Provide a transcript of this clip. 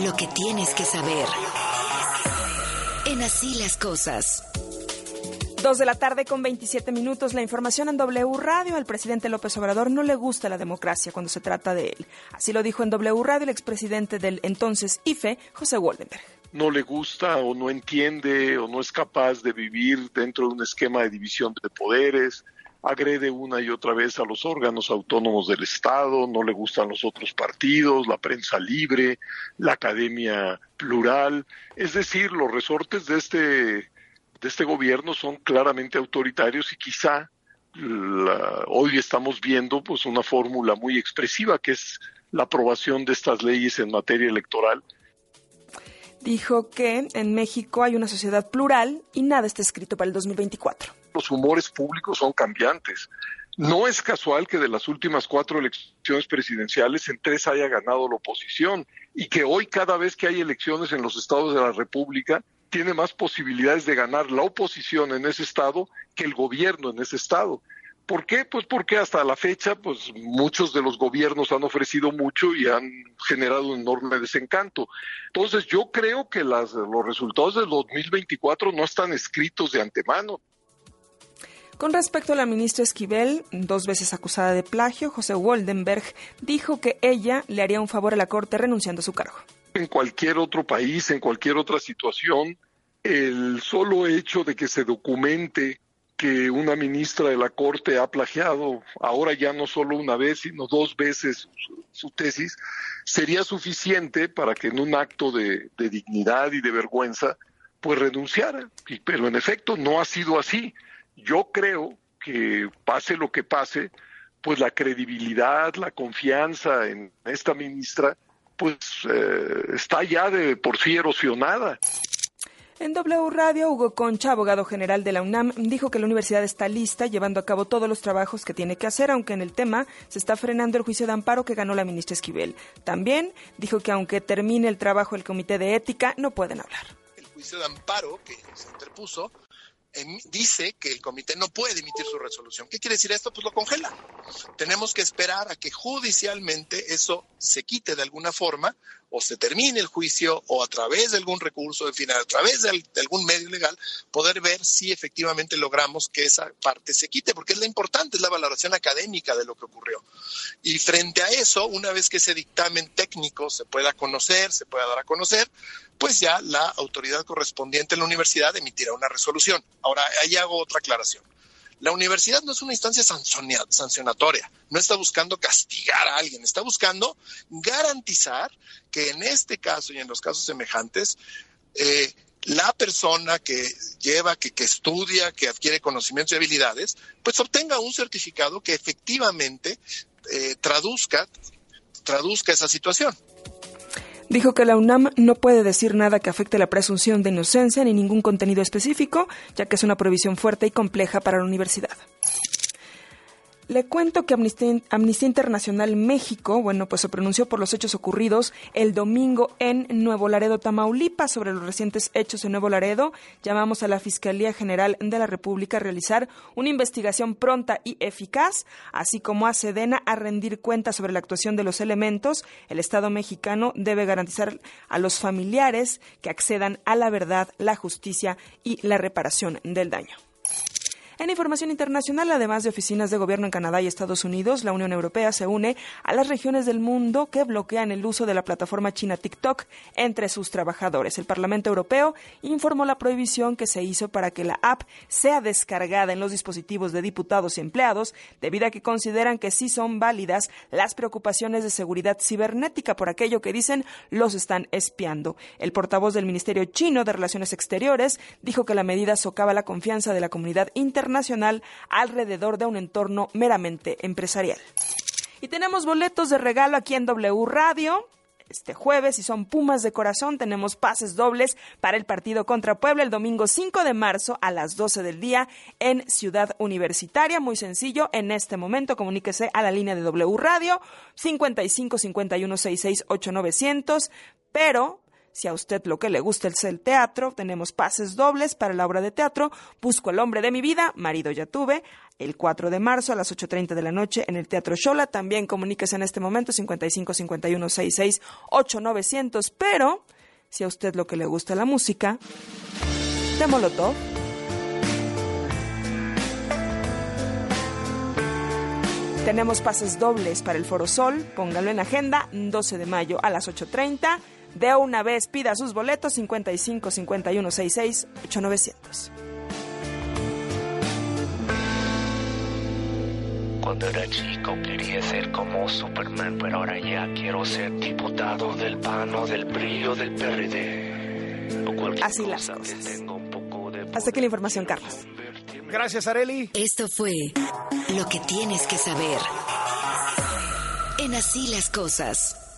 lo que tienes que saber. En así las cosas. Dos de la tarde con 27 minutos. La información en W Radio. Al presidente López Obrador no le gusta la democracia cuando se trata de él. Así lo dijo en W Radio el expresidente del entonces IFE, José Woldenberg. No le gusta o no entiende o no es capaz de vivir dentro de un esquema de división de poderes, agrede una y otra vez a los órganos autónomos del Estado, no le gustan los otros partidos, la prensa libre, la academia plural, es decir, los resortes de este, de este gobierno son claramente autoritarios y quizá hoy estamos viendo pues una fórmula muy expresiva que es la aprobación de estas leyes en materia electoral dijo que en México hay una sociedad plural y nada está escrito para el 2024. Los humores públicos son cambiantes. No es casual que de las últimas cuatro elecciones presidenciales en tres haya ganado la oposición y que hoy cada vez que hay elecciones en los estados de la República tiene más posibilidades de ganar la oposición en ese estado que el gobierno en ese estado. ¿Por qué? Pues porque hasta la fecha, pues muchos de los gobiernos han ofrecido mucho y han generado un enorme desencanto. Entonces, yo creo que las, los resultados del 2024 no están escritos de antemano. Con respecto a la ministra Esquivel, dos veces acusada de plagio, José Woldenberg dijo que ella le haría un favor a la Corte renunciando a su cargo. En cualquier otro país, en cualquier otra situación, el solo hecho de que se documente que una ministra de la Corte ha plagiado ahora ya no solo una vez, sino dos veces su, tesis, sería suficiente para que en un acto de, dignidad y de vergüenza, pues renunciara. pero en efecto no ha sido así. Yo creo que pase lo que pase, pues la credibilidad, la confianza en esta ministra, pues eh, está ya de por sí erosionada. En W Radio, Hugo Concha, abogado general de la UNAM, dijo que la universidad está lista, llevando a cabo todos los trabajos que tiene que hacer, aunque en el tema se está frenando el juicio de amparo que ganó la ministra Esquivel. También dijo que aunque termine el trabajo del comité de ética, no pueden hablar. El juicio de amparo que se interpuso dice que el comité no puede emitir su resolución. ¿Qué quiere decir esto? Pues lo congela. Tenemos que esperar a que judicialmente eso se quite de alguna forma o se termine el juicio o a través de algún recurso, en fin, a través de, algún medio legal, poder ver si efectivamente logramos que esa parte se quite, porque es la importante, es la valoración académica de lo que ocurrió. Y frente a eso, una vez que ese dictamen técnico se pueda conocer, se pueda dar a conocer, pues ya la autoridad correspondiente en la universidad emitirá una resolución. Ahora, ahí hago otra aclaración. La universidad no es una instancia sancionatoria, no está buscando castigar a alguien, está buscando garantizar que en este caso y en los casos semejantes, eh, la persona que lleva, que, estudia, que adquiere conocimientos y habilidades, pues obtenga un certificado que efectivamente eh, traduzca, traduzca esa situación. Dijo que la UNAM no puede decir nada que afecte la presunción de inocencia ni ningún contenido específico, ya que es una prohibición fuerte y compleja para la universidad. Le cuento que Amnistía, Internacional México, bueno, pues se pronunció por los hechos ocurridos el domingo en Nuevo Laredo, Tamaulipas, sobre los recientes hechos en Nuevo Laredo. Llamamos a la Fiscalía General de la República a realizar una investigación pronta y eficaz, así como a Sedena a rendir cuentas sobre la actuación de los elementos. El Estado mexicano debe garantizar a los familiares que accedan a la verdad, la justicia y la reparación del daño. En información internacional, además de oficinas de gobierno en Canadá y Estados Unidos, la Unión Europea se une a las regiones del mundo que bloquean el uso de la plataforma china TikTok entre sus trabajadores. El Parlamento Europeo informó la prohibición que se hizo para que la app sea descargada en los dispositivos de diputados y empleados, debido a que consideran que sí son válidas las preocupaciones de seguridad cibernética por aquello que dicen los están espiando. El portavoz del Ministerio chino de Relaciones Exteriores dijo que la medida socava la confianza de la comunidad internacional nacional alrededor de un entorno meramente empresarial. Y tenemos boletos de regalo aquí en W Radio este jueves y son Pumas de corazón. Tenemos pases dobles para el partido contra Puebla el domingo 5 de marzo a las 12 del día en Ciudad Universitaria. Muy sencillo, en este momento comuníquese a la línea de W Radio 55 51 66 8900, pero si a usted lo que le gusta es el teatro, tenemos pases dobles para la obra de teatro Busco el hombre de mi vida, marido ya tuve, el 4 de marzo a las 8.30 de la noche en el Teatro Shola. También comuníquese en este momento 55 51 66 8900. Pero si a usted lo que le gusta la música, de Molotov. Tenemos pases dobles para el Foro Sol. Póngalo en agenda, 12 de mayo a las 8.30. De una vez pida sus boletos 55 51 66 8900. Cuando era chico quería ser como Superman, pero ahora ya quiero ser diputado del PAN o del brillo del PRD. O cualquier Así las que cosas. tenga un poco de Hasta aquí la información, Carlos. Gracias, Areli. Esto fue lo que tienes que saber. En así las cosas.